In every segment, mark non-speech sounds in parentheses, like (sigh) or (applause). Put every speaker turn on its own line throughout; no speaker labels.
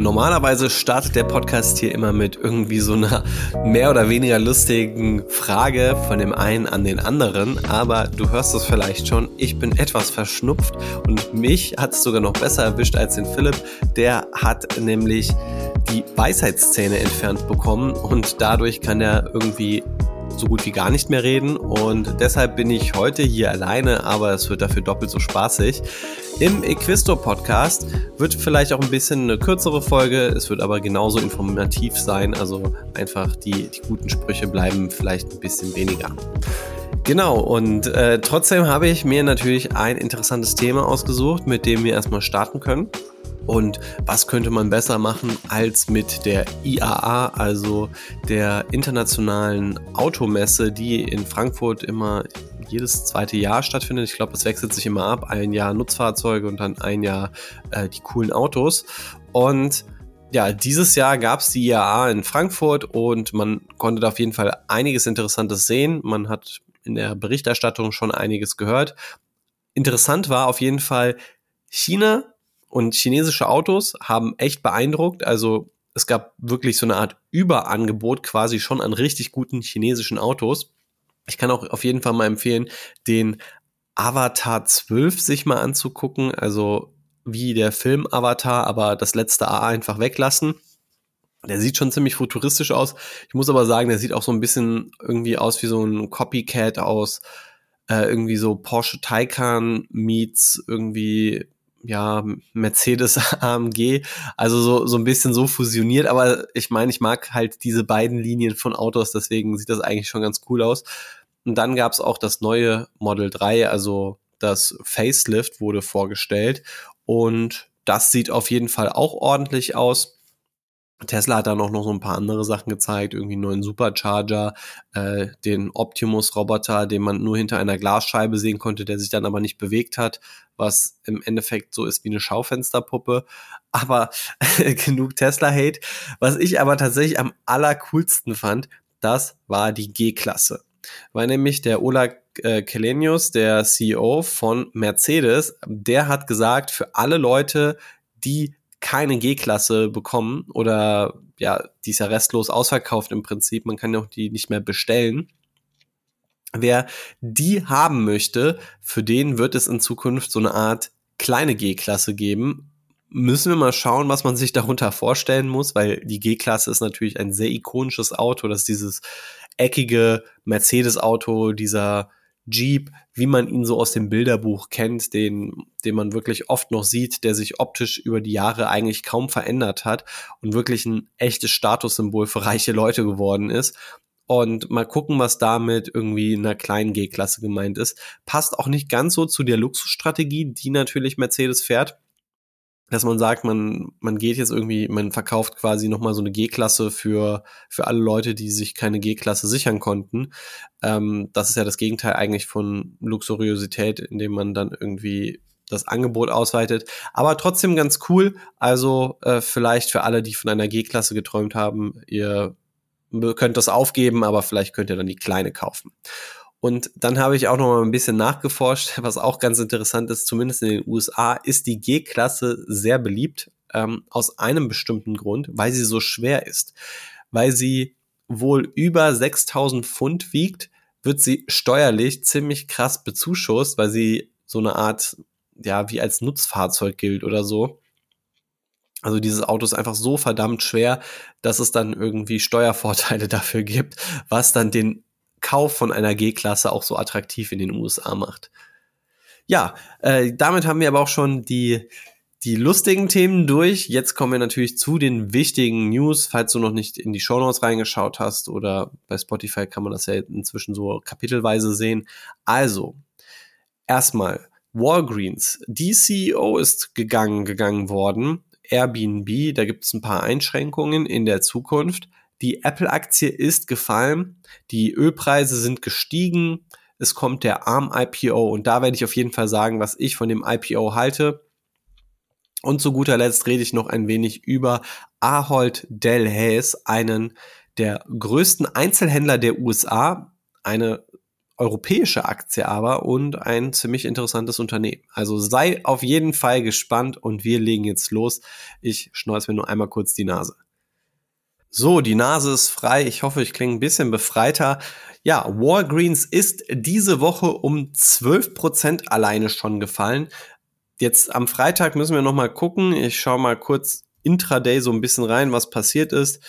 Normalerweise startet der Podcast hier immer mit irgendwie so einer mehr oder weniger lustigen Frage von dem einen an den anderen, aber du hörst es vielleicht schon, ich bin etwas verschnupft und mich hat es sogar noch besser erwischt als den Philipp. Der hat nämlich die Weisheitszähne entfernt bekommen und dadurch kann er irgendwie so gut wie gar nicht mehr reden und deshalb bin ich heute hier alleine, aber es wird dafür doppelt so spaßig. Im Equisto Podcast wird vielleicht auch ein bisschen eine kürzere Folge, es wird aber genauso informativ sein, also einfach die, die guten Sprüche bleiben vielleicht ein bisschen weniger. Genau, und äh, trotzdem habe ich mir natürlich ein interessantes Thema ausgesucht, mit dem wir erstmal starten können. Und was könnte man besser machen als mit der IAA, also der internationalen Automesse, die in Frankfurt immer jedes zweite Jahr stattfindet. Ich glaube, es wechselt sich immer ab. Ein Jahr Nutzfahrzeuge und dann ein Jahr äh, die coolen Autos. Und ja, dieses Jahr gab es die IAA in Frankfurt und man konnte da auf jeden Fall einiges Interessantes sehen. Man hat in der Berichterstattung schon einiges gehört. Interessant war auf jeden Fall China und chinesische Autos haben echt beeindruckt. Also es gab wirklich so eine Art Überangebot quasi schon an richtig guten chinesischen Autos. Ich kann auch auf jeden Fall mal empfehlen, den Avatar 12 sich mal anzugucken. Also wie der Film Avatar, aber das letzte A einfach weglassen. Der sieht schon ziemlich futuristisch aus. Ich muss aber sagen, der sieht auch so ein bisschen irgendwie aus wie so ein Copycat aus äh, irgendwie so Porsche Taycan meets irgendwie ja, Mercedes (laughs) AMG, also so, so ein bisschen so fusioniert, aber ich meine, ich mag halt diese beiden Linien von Autos, deswegen sieht das eigentlich schon ganz cool aus. Und dann gab es auch das neue Model 3, also das Facelift wurde vorgestellt und das sieht auf jeden Fall auch ordentlich aus. Tesla hat dann auch noch so ein paar andere Sachen gezeigt, irgendwie einen neuen Supercharger, äh, den Optimus-Roboter, den man nur hinter einer Glasscheibe sehen konnte, der sich dann aber nicht bewegt hat, was im Endeffekt so ist wie eine Schaufensterpuppe. Aber (laughs) genug Tesla-Hate. Was ich aber tatsächlich am allercoolsten fand, das war die G-Klasse. Weil nämlich der Ola äh, Kelenius, der CEO von Mercedes, der hat gesagt, für alle Leute, die keine G-Klasse bekommen oder ja, die ist ja restlos ausverkauft im Prinzip, man kann ja auch die nicht mehr bestellen. Wer die haben möchte, für den wird es in Zukunft so eine Art kleine G-Klasse geben. Müssen wir mal schauen, was man sich darunter vorstellen muss, weil die G-Klasse ist natürlich ein sehr ikonisches Auto, das ist dieses eckige Mercedes-Auto, dieser Jeep, wie man ihn so aus dem Bilderbuch kennt, den, den man wirklich oft noch sieht, der sich optisch über die Jahre eigentlich kaum verändert hat und wirklich ein echtes Statussymbol für reiche Leute geworden ist. Und mal gucken, was damit irgendwie in einer kleinen G-Klasse gemeint ist. Passt auch nicht ganz so zu der Luxusstrategie, die natürlich Mercedes fährt dass man sagt, man, man geht jetzt irgendwie, man verkauft quasi nochmal so eine G-Klasse für, für alle Leute, die sich keine G-Klasse sichern konnten. Ähm, das ist ja das Gegenteil eigentlich von Luxuriosität, indem man dann irgendwie das Angebot ausweitet. Aber trotzdem ganz cool. Also äh, vielleicht für alle, die von einer G-Klasse geträumt haben, ihr könnt das aufgeben, aber vielleicht könnt ihr dann die kleine kaufen. Und dann habe ich auch noch mal ein bisschen nachgeforscht, was auch ganz interessant ist, zumindest in den USA ist die G-Klasse sehr beliebt, ähm, aus einem bestimmten Grund, weil sie so schwer ist. Weil sie wohl über 6000 Pfund wiegt, wird sie steuerlich ziemlich krass bezuschusst, weil sie so eine Art, ja, wie als Nutzfahrzeug gilt oder so. Also dieses Auto ist einfach so verdammt schwer, dass es dann irgendwie Steuervorteile (laughs) dafür gibt, was dann den Kauf von einer G-Klasse auch so attraktiv in den USA macht. Ja, äh, damit haben wir aber auch schon die, die lustigen Themen durch. Jetzt kommen wir natürlich zu den wichtigen News. Falls du noch nicht in die Show Notes reingeschaut hast oder bei Spotify kann man das ja inzwischen so kapitelweise sehen. Also, erstmal Walgreens. Die CEO ist gegangen, gegangen worden. Airbnb, da gibt es ein paar Einschränkungen in der Zukunft. Die Apple-Aktie ist gefallen, die Ölpreise sind gestiegen, es kommt der ARM-IPO und da werde ich auf jeden Fall sagen, was ich von dem IPO halte. Und zu guter Letzt rede ich noch ein wenig über Ahold Delhaize, einen der größten Einzelhändler der USA, eine europäische Aktie aber und ein ziemlich interessantes Unternehmen. Also sei auf jeden Fall gespannt und wir legen jetzt los. Ich schneuze mir nur einmal kurz die Nase. So, die Nase ist frei. Ich hoffe, ich klinge ein bisschen befreiter. Ja, Walgreens ist diese Woche um 12% alleine schon gefallen. Jetzt am Freitag müssen wir noch mal gucken. Ich schaue mal kurz intraday so ein bisschen rein, was passiert ist.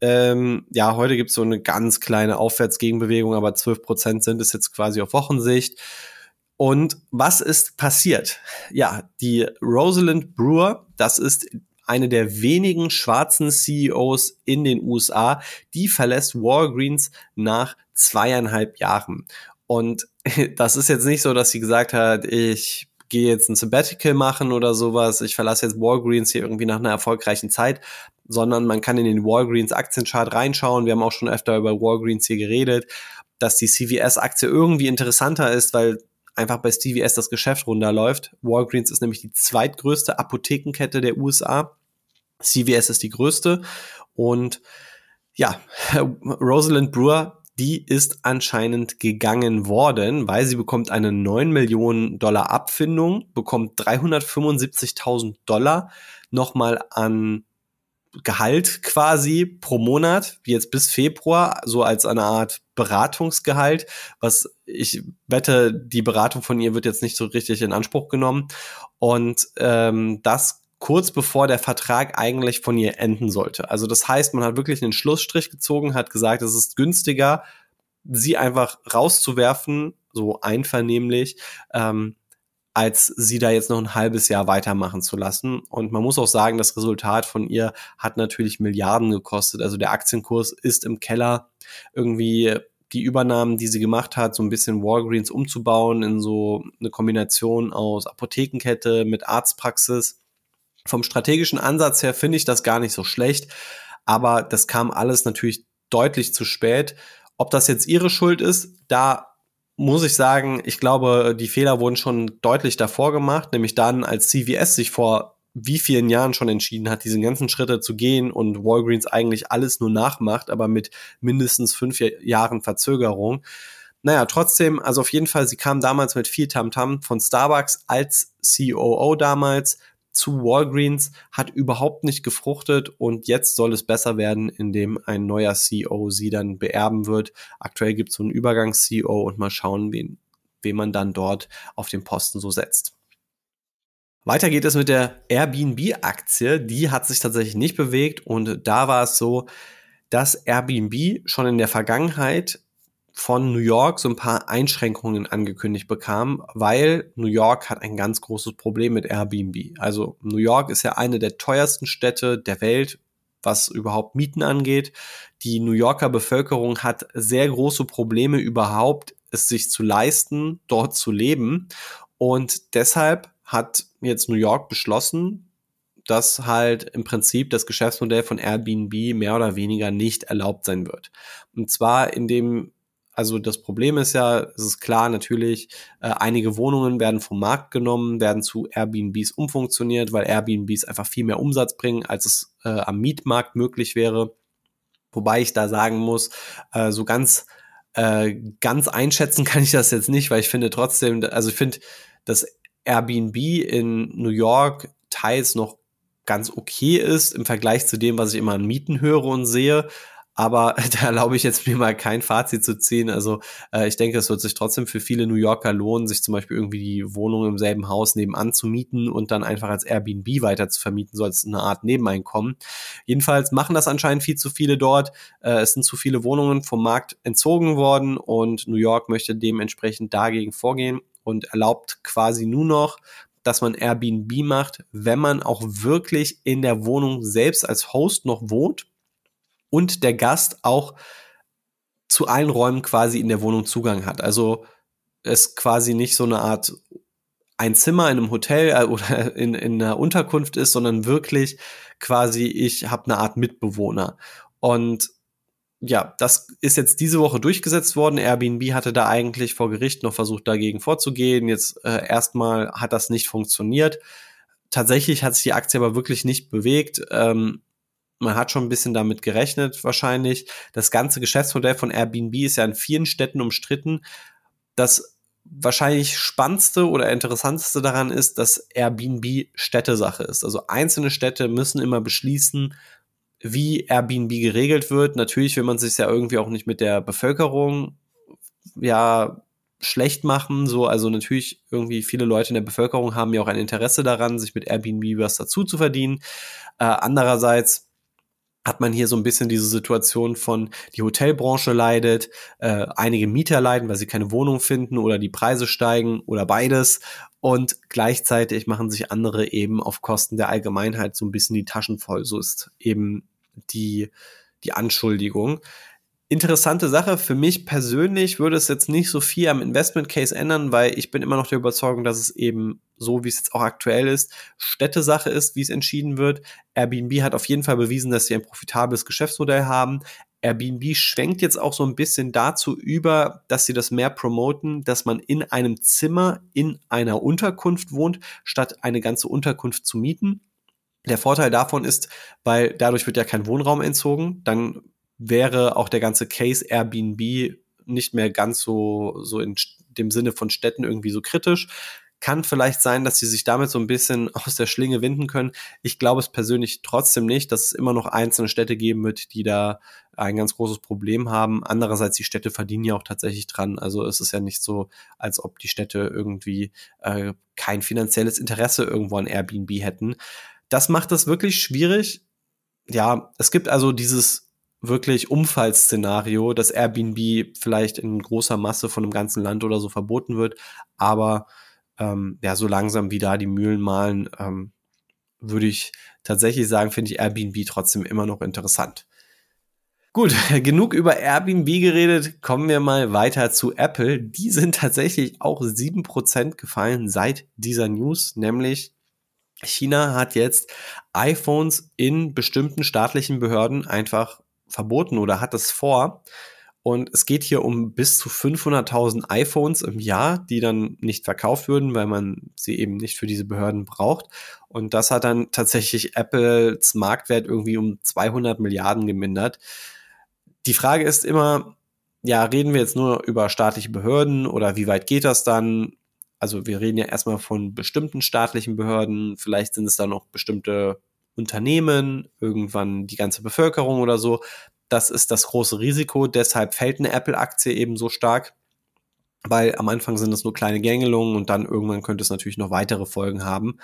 Ähm, ja, heute gibt es so eine ganz kleine Aufwärtsgegenbewegung, aber 12% sind es jetzt quasi auf Wochensicht. Und was ist passiert? Ja, die Rosalind Brewer, das ist eine der wenigen schwarzen CEOs in den USA, die verlässt Walgreens nach zweieinhalb Jahren. Und (laughs) das ist jetzt nicht so, dass sie gesagt hat, ich gehe jetzt ein Sabbatical machen oder sowas, ich verlasse jetzt Walgreens hier irgendwie nach einer erfolgreichen Zeit, sondern man kann in den Walgreens Aktienchart reinschauen. Wir haben auch schon öfter über Walgreens hier geredet, dass die CVS-Aktie irgendwie interessanter ist, weil einfach bei CVS das Geschäft runterläuft. Walgreens ist nämlich die zweitgrößte Apothekenkette der USA. CVS ist die größte. Und ja, (laughs) Rosalind Brewer die ist anscheinend gegangen worden, weil sie bekommt eine 9 Millionen Dollar Abfindung, bekommt 375.000 Dollar nochmal an Gehalt quasi pro Monat, jetzt bis Februar, so als eine Art Beratungsgehalt, was ich wette, die Beratung von ihr wird jetzt nicht so richtig in Anspruch genommen. Und ähm, das kurz bevor der Vertrag eigentlich von ihr enden sollte. Also das heißt, man hat wirklich einen Schlussstrich gezogen, hat gesagt, es ist günstiger, sie einfach rauszuwerfen, so einvernehmlich, ähm, als sie da jetzt noch ein halbes Jahr weitermachen zu lassen. Und man muss auch sagen, das Resultat von ihr hat natürlich Milliarden gekostet. Also der Aktienkurs ist im Keller. Irgendwie die Übernahmen, die sie gemacht hat, so ein bisschen Walgreens umzubauen in so eine Kombination aus Apothekenkette mit Arztpraxis vom strategischen Ansatz her finde ich das gar nicht so schlecht, aber das kam alles natürlich deutlich zu spät. Ob das jetzt ihre Schuld ist, da muss ich sagen, ich glaube, die Fehler wurden schon deutlich davor gemacht, nämlich dann, als CVS sich vor wie vielen Jahren schon entschieden hat, diese ganzen Schritte zu gehen und Walgreens eigentlich alles nur nachmacht, aber mit mindestens fünf Jahren Verzögerung. Naja, trotzdem, also auf jeden Fall, sie kam damals mit viel Tamtam -Tam von Starbucks als COO damals zu Walgreens hat überhaupt nicht gefruchtet und jetzt soll es besser werden, indem ein neuer CEO sie dann beerben wird. Aktuell gibt es so einen Übergangs-CEO und mal schauen, wen, wen man dann dort auf den Posten so setzt. Weiter geht es mit der Airbnb-Aktie. Die hat sich tatsächlich nicht bewegt und da war es so, dass Airbnb schon in der Vergangenheit von New York so ein paar Einschränkungen angekündigt bekam, weil New York hat ein ganz großes Problem mit Airbnb. Also New York ist ja eine der teuersten Städte der Welt, was überhaupt Mieten angeht. Die New Yorker Bevölkerung hat sehr große Probleme überhaupt, es sich zu leisten, dort zu leben. Und deshalb hat jetzt New York beschlossen, dass halt im Prinzip das Geschäftsmodell von Airbnb mehr oder weniger nicht erlaubt sein wird. Und zwar indem also das Problem ist ja, es ist klar natürlich, äh, einige Wohnungen werden vom Markt genommen, werden zu Airbnbs umfunktioniert, weil Airbnbs einfach viel mehr Umsatz bringen, als es äh, am Mietmarkt möglich wäre. Wobei ich da sagen muss, äh, so ganz äh, ganz einschätzen (laughs) kann ich das jetzt nicht, weil ich finde trotzdem, also ich finde, dass Airbnb in New York teils noch ganz okay ist im Vergleich zu dem, was ich immer an Mieten höre und sehe. Aber (laughs) da erlaube ich jetzt mir mal kein Fazit zu ziehen. Also äh, ich denke, es wird sich trotzdem für viele New Yorker lohnen, sich zum Beispiel irgendwie die Wohnung im selben Haus nebenan zu mieten und dann einfach als Airbnb weiter zu vermieten, so als eine Art Nebeneinkommen. Jedenfalls machen das anscheinend viel zu viele dort. Äh, es sind zu viele Wohnungen vom Markt entzogen worden und New York möchte dementsprechend dagegen vorgehen und erlaubt quasi nur noch dass man Airbnb macht, wenn man auch wirklich in der Wohnung selbst als Host noch wohnt und der Gast auch zu allen Räumen quasi in der Wohnung Zugang hat. Also es quasi nicht so eine Art ein Zimmer in einem Hotel äh, oder (laughs) in, in einer Unterkunft ist, sondern wirklich quasi ich habe eine Art Mitbewohner. Und ja, das ist jetzt diese Woche durchgesetzt worden. Airbnb hatte da eigentlich vor Gericht noch versucht, dagegen vorzugehen. Jetzt äh, erstmal hat das nicht funktioniert. Tatsächlich hat sich die Aktie aber wirklich nicht bewegt. Ähm, man hat schon ein bisschen damit gerechnet, wahrscheinlich. Das ganze Geschäftsmodell von Airbnb ist ja in vielen Städten umstritten. Das wahrscheinlich spannendste oder interessanteste daran ist, dass Airbnb Städtesache ist. Also einzelne Städte müssen immer beschließen, wie Airbnb geregelt wird. Natürlich will man sich ja irgendwie auch nicht mit der Bevölkerung ja schlecht machen. So, also natürlich irgendwie viele Leute in der Bevölkerung haben ja auch ein Interesse daran, sich mit Airbnb was dazu zu verdienen. Äh, andererseits hat man hier so ein bisschen diese Situation von, die Hotelbranche leidet, äh, einige Mieter leiden, weil sie keine Wohnung finden oder die Preise steigen oder beides. Und gleichzeitig machen sich andere eben auf Kosten der Allgemeinheit so ein bisschen die Taschen voll. So ist eben die, die Anschuldigung interessante Sache. Für mich persönlich würde es jetzt nicht so viel am Investment Case ändern, weil ich bin immer noch der Überzeugung, dass es eben so, wie es jetzt auch aktuell ist, Städtesache ist, wie es entschieden wird. Airbnb hat auf jeden Fall bewiesen, dass sie ein profitables Geschäftsmodell haben. Airbnb schwenkt jetzt auch so ein bisschen dazu über, dass sie das mehr promoten, dass man in einem Zimmer in einer Unterkunft wohnt, statt eine ganze Unterkunft zu mieten. Der Vorteil davon ist, weil dadurch wird ja kein Wohnraum entzogen, dann wäre auch der ganze Case Airbnb nicht mehr ganz so, so in dem Sinne von Städten irgendwie so kritisch. Kann vielleicht sein, dass sie sich damit so ein bisschen (laughs) aus der Schlinge winden können. Ich glaube es persönlich trotzdem nicht, dass es immer noch einzelne Städte geben wird, die da ein ganz großes Problem haben. Andererseits, die Städte verdienen ja auch tatsächlich dran. Also es ist ja nicht so, als ob die Städte irgendwie äh, kein finanzielles Interesse irgendwo an Airbnb hätten. Das macht es wirklich schwierig. Ja, es gibt also dieses wirklich Umfallsszenario, dass Airbnb vielleicht in großer Masse von einem ganzen Land oder so verboten wird. Aber ähm, ja, so langsam wie da die Mühlen malen, ähm, würde ich tatsächlich sagen, finde ich Airbnb trotzdem immer noch interessant. Gut, (laughs) genug über Airbnb geredet. Kommen wir mal weiter zu Apple. Die sind tatsächlich auch sieben Prozent gefallen seit dieser News, nämlich China hat jetzt iPhones in bestimmten staatlichen Behörden einfach verboten oder hat es vor. Und es geht hier um bis zu 500.000 iPhones im Jahr, die dann nicht verkauft würden, weil man sie eben nicht für diese Behörden braucht. Und das hat dann tatsächlich Apples Marktwert irgendwie um 200 Milliarden gemindert. Die Frage ist immer, ja, reden wir jetzt nur über staatliche Behörden oder wie weit geht das dann? Also wir reden ja erstmal von bestimmten staatlichen Behörden, vielleicht sind es dann noch bestimmte Unternehmen, irgendwann die ganze Bevölkerung oder so. Das ist das große Risiko. Deshalb fällt eine Apple-Aktie eben so stark, weil am Anfang sind es nur kleine Gängelungen und dann irgendwann könnte es natürlich noch weitere Folgen haben.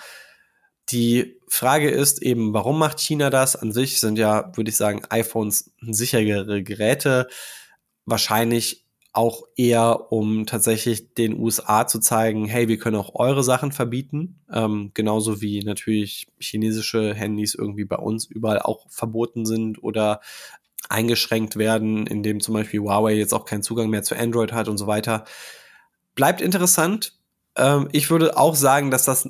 Die Frage ist eben, warum macht China das? An sich sind ja, würde ich sagen, iPhones sichere Geräte. Wahrscheinlich auch eher, um tatsächlich den USA zu zeigen, hey, wir können auch eure Sachen verbieten. Ähm, genauso wie natürlich chinesische Handys irgendwie bei uns überall auch verboten sind oder eingeschränkt werden, indem zum Beispiel Huawei jetzt auch keinen Zugang mehr zu Android hat und so weiter. Bleibt interessant. Ähm, ich würde auch sagen, dass das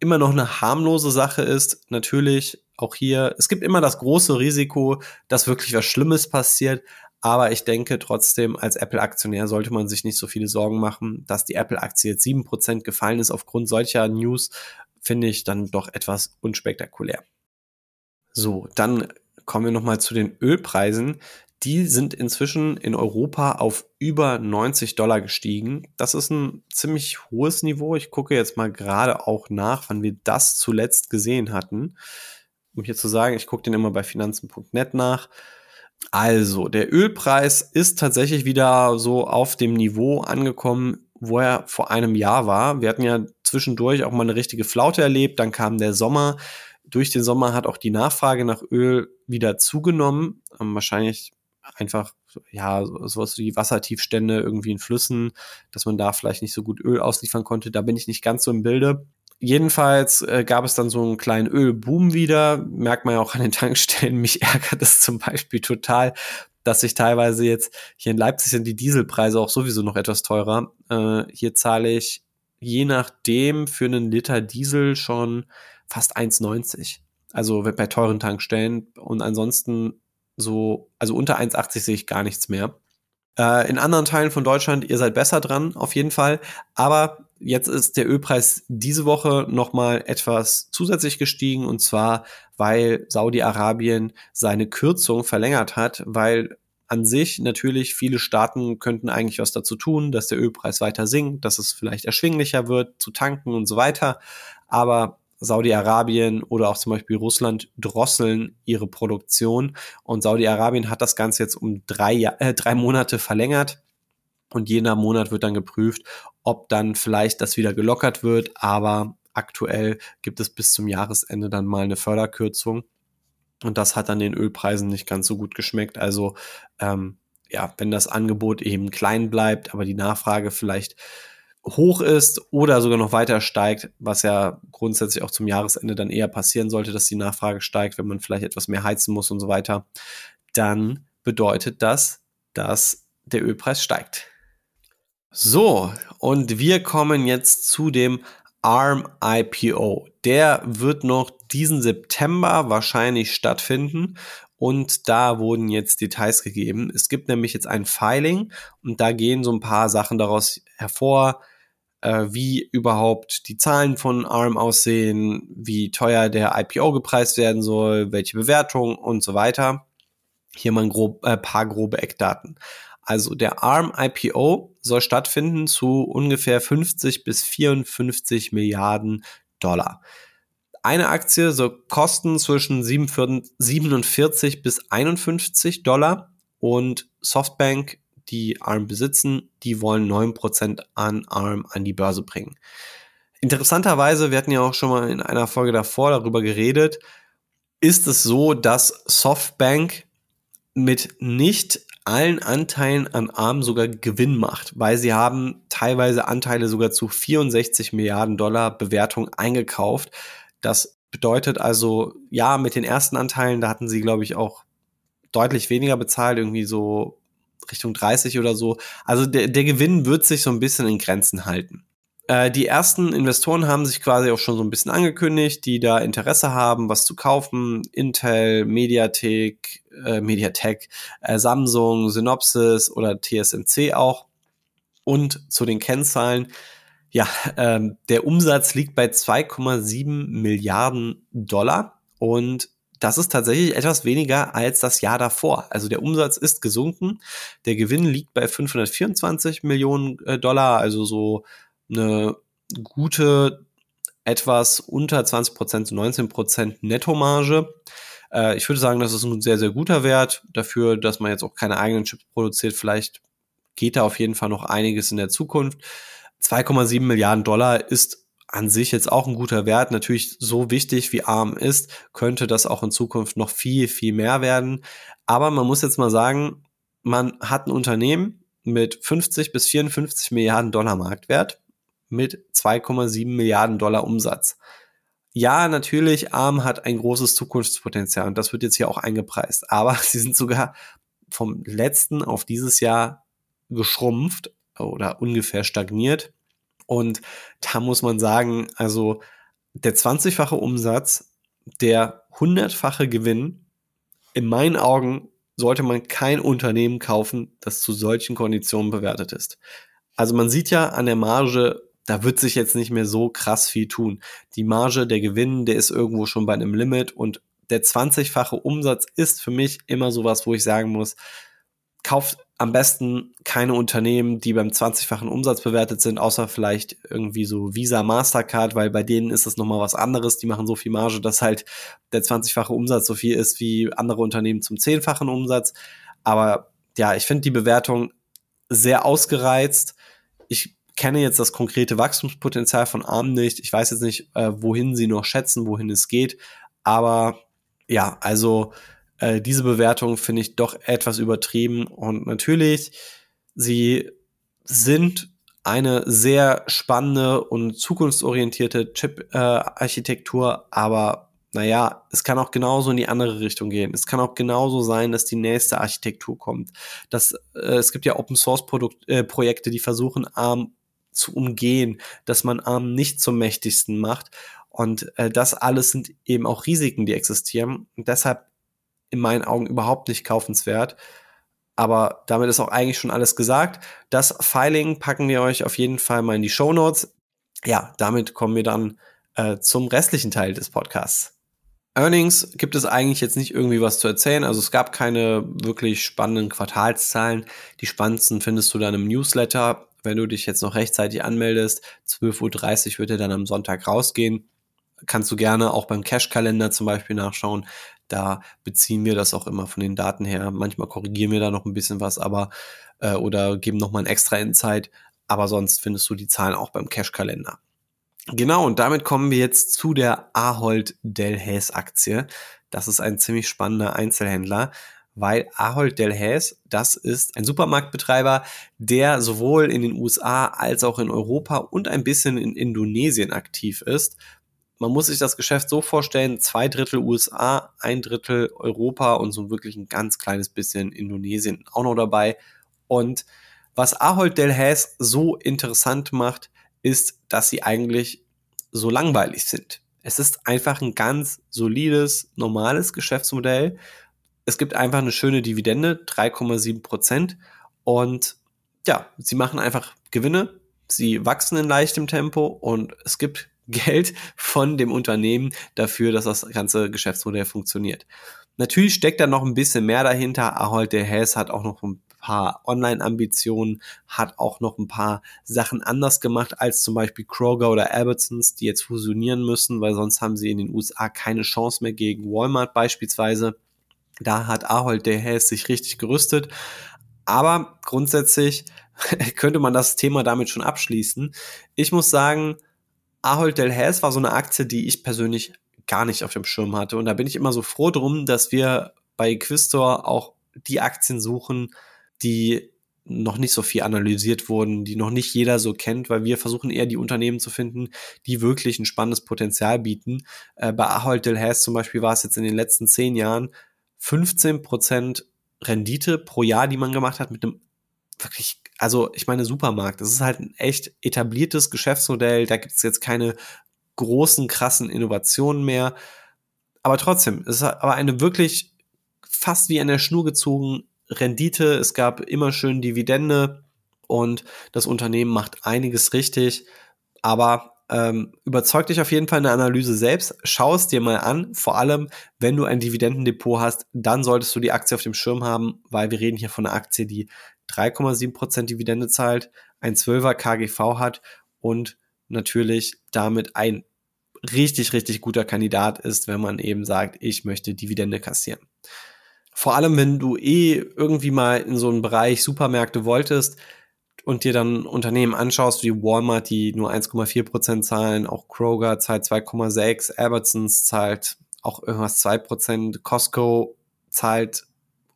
immer noch eine harmlose Sache ist. Natürlich auch hier, es gibt immer das große Risiko, dass wirklich was Schlimmes passiert. Aber ich denke trotzdem, als Apple-Aktionär sollte man sich nicht so viele Sorgen machen, dass die Apple-Aktie jetzt sieben Prozent gefallen ist aufgrund solcher News, finde ich dann doch etwas unspektakulär. So, dann kommen wir nochmal zu den Ölpreisen. Die sind inzwischen in Europa auf über 90 Dollar gestiegen. Das ist ein ziemlich hohes Niveau. Ich gucke jetzt mal gerade auch nach, wann wir das zuletzt gesehen hatten. Um hier zu sagen, ich gucke den immer bei finanzen.net nach. Also, der Ölpreis ist tatsächlich wieder so auf dem Niveau angekommen, wo er vor einem Jahr war. Wir hatten ja zwischendurch auch mal eine richtige Flaute erlebt, dann kam der Sommer. Durch den Sommer hat auch die Nachfrage nach Öl wieder zugenommen. Ähm, wahrscheinlich einfach, ja, sowas wie Wassertiefstände irgendwie in Flüssen, dass man da vielleicht nicht so gut Öl ausliefern konnte. Da bin ich nicht ganz so im Bilde. Jedenfalls äh, gab es dann so einen kleinen Ölboom wieder. Merkt man ja auch an den (laughs) Tankstellen. Mich ärgert es zum Beispiel total, dass ich teilweise jetzt, hier in Leipzig sind die Dieselpreise auch sowieso noch etwas teurer. Äh, hier zahle ich je nachdem für einen Liter Diesel schon fast 1,90. Also bei teuren Tankstellen. Und ansonsten so, also unter 1,80 sehe ich gar nichts mehr. Äh, in anderen Teilen von Deutschland, ihr seid besser dran, auf jeden Fall. Aber Jetzt ist der Ölpreis diese Woche nochmal etwas zusätzlich gestiegen und zwar, weil Saudi-Arabien seine Kürzung verlängert hat, weil an sich. Natürlich, viele Staaten könnten eigentlich was dazu tun, dass der Ölpreis weiter sinkt, dass es vielleicht erschwinglicher wird zu tanken und so weiter. Aber Saudi-Arabien oder auch zum Beispiel Russland drosseln ihre Produktion. Und Saudi-Arabien hat das Ganze jetzt um drei, äh, drei Monate verlängert. Und jeder Monat wird dann geprüft, ob dann vielleicht das wieder gelockert wird, aber aktuell gibt es bis zum Jahresende dann mal eine Förderkürzung und das hat dann den Ölpreisen nicht ganz so gut geschmeckt. Also ähm, ja, wenn das Angebot eben klein bleibt, aber die Nachfrage vielleicht hoch ist oder sogar noch weiter steigt, was ja grundsätzlich auch zum Jahresende dann eher passieren sollte, dass die Nachfrage steigt, wenn man vielleicht etwas mehr heizen muss und so weiter, dann bedeutet das, dass der Ölpreis steigt. So, und wir kommen jetzt zu dem ARM IPO. Der wird noch diesen September wahrscheinlich stattfinden und da wurden jetzt Details gegeben. Es gibt nämlich jetzt ein Filing und da gehen so ein paar Sachen daraus hervor, äh, wie überhaupt die Zahlen von ARM aussehen, wie teuer der IPO gepreist werden soll, welche Bewertung und so weiter. Hier mal ein grob, äh, paar grobe Eckdaten. Also der ARM IPO soll stattfinden zu ungefähr 50 bis 54 Milliarden Dollar. Eine Aktie soll kosten zwischen 47 bis 51 Dollar und Softbank, die ARM besitzen, die wollen 9% an ARM an die Börse bringen. Interessanterweise, wir hatten ja auch schon mal in einer Folge davor darüber geredet, ist es so, dass Softbank mit nicht allen Anteilen an ARM sogar Gewinn macht, weil sie haben teilweise Anteile sogar zu 64 Milliarden Dollar Bewertung eingekauft. Das bedeutet also, ja, mit den ersten Anteilen, da hatten sie, glaube ich, auch deutlich weniger bezahlt, irgendwie so Richtung 30 oder so. Also der, der Gewinn wird sich so ein bisschen in Grenzen halten. Äh, die ersten Investoren haben sich quasi auch schon so ein bisschen angekündigt, die da Interesse haben, was zu kaufen. Intel, Mediatek, äh, Mediatek, äh, Samsung, Synopsys oder TSMC auch. Und zu den Kennzahlen. Ja, ähm, der Umsatz liegt bei 2,7 Milliarden Dollar und das ist tatsächlich etwas weniger als das Jahr davor. Also der Umsatz ist gesunken. Der Gewinn liegt bei 524 Millionen äh, Dollar, also so eine gute, etwas unter 20 Prozent, 19 Prozent Nettomarge. Äh, ich würde sagen, das ist ein sehr, sehr guter Wert dafür, dass man jetzt auch keine eigenen Chips produziert. Vielleicht geht da auf jeden Fall noch einiges in der Zukunft. 2,7 Milliarden Dollar ist an sich jetzt auch ein guter Wert. Natürlich so wichtig wie ARM ist, könnte das auch in Zukunft noch viel, viel mehr werden. Aber man muss jetzt mal sagen, man hat ein Unternehmen mit 50 bis 54 Milliarden Dollar Marktwert mit 2,7 Milliarden Dollar Umsatz. Ja, natürlich, ARM hat ein großes Zukunftspotenzial und das wird jetzt hier auch eingepreist. Aber (laughs) sie sind sogar vom letzten auf dieses Jahr geschrumpft oder ungefähr stagniert. Und da muss man sagen, also der 20-fache Umsatz, der 100-fache Gewinn, in meinen Augen sollte man kein Unternehmen kaufen, das zu solchen Konditionen bewertet ist. Also man sieht ja an der Marge da wird sich jetzt nicht mehr so krass viel tun. Die Marge, der Gewinn, der ist irgendwo schon bei einem Limit und der 20-fache Umsatz ist für mich immer sowas, wo ich sagen muss, kauft am besten keine Unternehmen, die beim 20-fachen Umsatz bewertet sind, außer vielleicht irgendwie so Visa, Mastercard, weil bei denen ist es nochmal was anderes. Die machen so viel Marge, dass halt der 20-fache Umsatz so viel ist wie andere Unternehmen zum 10-fachen Umsatz. Aber ja, ich finde die Bewertung sehr ausgereizt. Ich kenne jetzt das konkrete Wachstumspotenzial von ARM nicht. Ich weiß jetzt nicht, äh, wohin sie noch schätzen, wohin es geht. Aber ja, also äh, diese Bewertung finde ich doch etwas übertrieben. Und natürlich, sie sind eine sehr spannende und zukunftsorientierte Chip-Architektur, äh, aber naja, es kann auch genauso in die andere Richtung gehen. Es kann auch genauso sein, dass die nächste Architektur kommt. Das, äh, es gibt ja Open Source Produkt, äh, Projekte, die versuchen, ARM zu umgehen, dass man Arm nicht zum mächtigsten macht. Und äh, das alles sind eben auch Risiken, die existieren. Und deshalb in meinen Augen überhaupt nicht kaufenswert. Aber damit ist auch eigentlich schon alles gesagt. Das Filing packen wir euch auf jeden Fall mal in die Show Notes. Ja, damit kommen wir dann äh, zum restlichen Teil des Podcasts. Earnings gibt es eigentlich jetzt nicht irgendwie was zu erzählen. Also es gab keine wirklich spannenden Quartalszahlen. Die spannendsten findest du dann im Newsletter. Wenn du dich jetzt noch rechtzeitig anmeldest, 12.30 Uhr wird er dann am Sonntag rausgehen. Kannst du gerne auch beim Cash-Kalender zum Beispiel nachschauen. Da beziehen wir das auch immer von den Daten her. Manchmal korrigieren wir da noch ein bisschen was, aber äh, oder geben noch mal ein extra Insight. Aber sonst findest du die Zahlen auch beim Cash-Kalender. Genau, und damit kommen wir jetzt zu der Ahold Delhaize Aktie. Das ist ein ziemlich spannender Einzelhändler, weil Ahold Delhaize, das ist ein Supermarktbetreiber, der sowohl in den USA als auch in Europa und ein bisschen in Indonesien aktiv ist. Man muss sich das Geschäft so vorstellen, zwei Drittel USA, ein Drittel Europa und so wirklich ein ganz kleines bisschen Indonesien auch noch dabei. Und was Ahold Delhaize so interessant macht, ist, dass sie eigentlich so langweilig sind. Es ist einfach ein ganz solides, normales Geschäftsmodell. Es gibt einfach eine schöne Dividende, 3,7 Prozent. Und ja, sie machen einfach Gewinne. Sie wachsen in leichtem Tempo und es gibt (laughs) Geld von dem Unternehmen dafür, dass das ganze Geschäftsmodell funktioniert. Natürlich steckt da noch ein bisschen mehr dahinter. Ahold Hess hat auch noch ein paar Online-Ambitionen, hat auch noch ein paar Sachen anders gemacht als zum Beispiel Kroger oder Albertsons, die jetzt fusionieren müssen, weil sonst haben sie in den USA keine Chance mehr gegen Walmart beispielsweise. Da hat Ahold Delhaize sich richtig gerüstet. Aber grundsätzlich (laughs) könnte man das Thema damit schon abschließen. Ich muss sagen, Ahold Delhaize war so eine Aktie, die ich persönlich gar nicht auf dem Schirm hatte. Und da bin ich immer so froh drum, dass wir bei Quistor auch die Aktien suchen, die noch nicht so viel analysiert wurden, die noch nicht jeder so kennt, weil wir versuchen eher die Unternehmen zu finden, die wirklich ein spannendes Potenzial bieten. Äh, bei Ahold Delhaize zum Beispiel war es jetzt in den letzten zehn Jahren 15 Prozent Rendite pro Jahr, die man gemacht hat mit einem wirklich, also ich meine Supermarkt. Das ist halt ein echt etabliertes Geschäftsmodell. Da gibt es jetzt keine großen, krassen Innovationen mehr. Aber trotzdem, es ist aber eine wirklich fast wie an der Schnur gezogen Rendite, es gab immer schön Dividende und das Unternehmen macht einiges richtig. Aber ähm, überzeugt dich auf jeden Fall eine Analyse selbst. Schau es dir mal an. Vor allem, wenn du ein Dividendendepot hast, dann solltest du die Aktie auf dem Schirm haben, weil wir reden hier von einer Aktie, die 3,7% Dividende zahlt, ein 12er KGV hat und natürlich damit ein richtig, richtig guter Kandidat ist, wenn man eben sagt, ich möchte Dividende kassieren. Vor allem, wenn du eh irgendwie mal in so einen Bereich Supermärkte wolltest und dir dann Unternehmen anschaust wie Walmart, die nur 1,4 Prozent zahlen, auch Kroger zahlt 2,6, Albertsons zahlt auch irgendwas 2 Prozent, Costco zahlt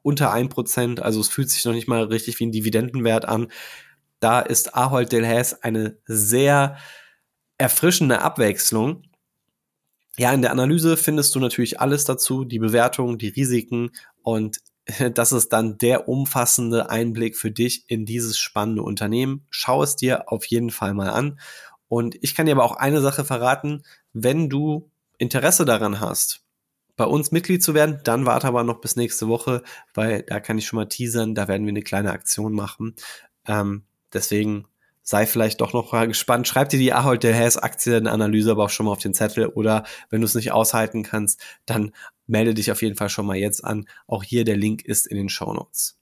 unter 1 Prozent, also es fühlt sich noch nicht mal richtig wie ein Dividendenwert an. Da ist Ahold Delhaize eine sehr erfrischende Abwechslung ja, in der Analyse findest du natürlich alles dazu, die Bewertung, die Risiken und (laughs) das ist dann der umfassende Einblick für dich in dieses spannende Unternehmen. Schau es dir auf jeden Fall mal an. Und ich kann dir aber auch eine Sache verraten, wenn du Interesse daran hast, bei uns Mitglied zu werden, dann warte aber noch bis nächste Woche, weil da kann ich schon mal teasern, da werden wir eine kleine Aktion machen. Ähm, deswegen sei vielleicht doch noch gespannt. Schreib dir die Ahold Delhaize Aktienanalyse aber auch schon mal auf den Zettel oder wenn du es nicht aushalten kannst, dann melde dich auf jeden Fall schon mal jetzt an. Auch hier der Link ist in den Show Notes.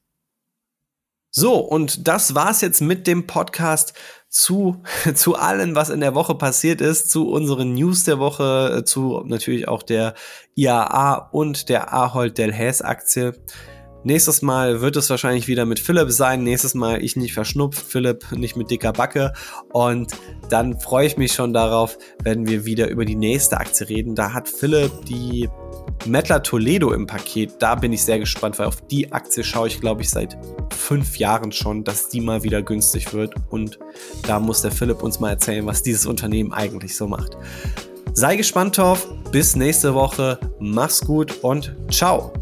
So, und das war's jetzt mit dem Podcast zu, (laughs) zu allem, was in der Woche passiert ist, zu unseren News der Woche, zu natürlich auch der IAA und der Ahold Delhaize Aktie. Nächstes Mal wird es wahrscheinlich wieder mit Philipp sein. Nächstes Mal ich nicht verschnupft, Philipp nicht mit dicker Backe. Und dann freue ich mich schon darauf, wenn wir wieder über die nächste Aktie reden. Da hat Philipp die Mettler Toledo im Paket. Da bin ich sehr gespannt, weil auf die Aktie schaue ich, glaube ich, seit fünf Jahren schon, dass die mal wieder günstig wird. Und da muss der Philipp uns mal erzählen, was dieses Unternehmen eigentlich so macht. Sei gespannt drauf. Bis nächste Woche. Mach's gut und ciao.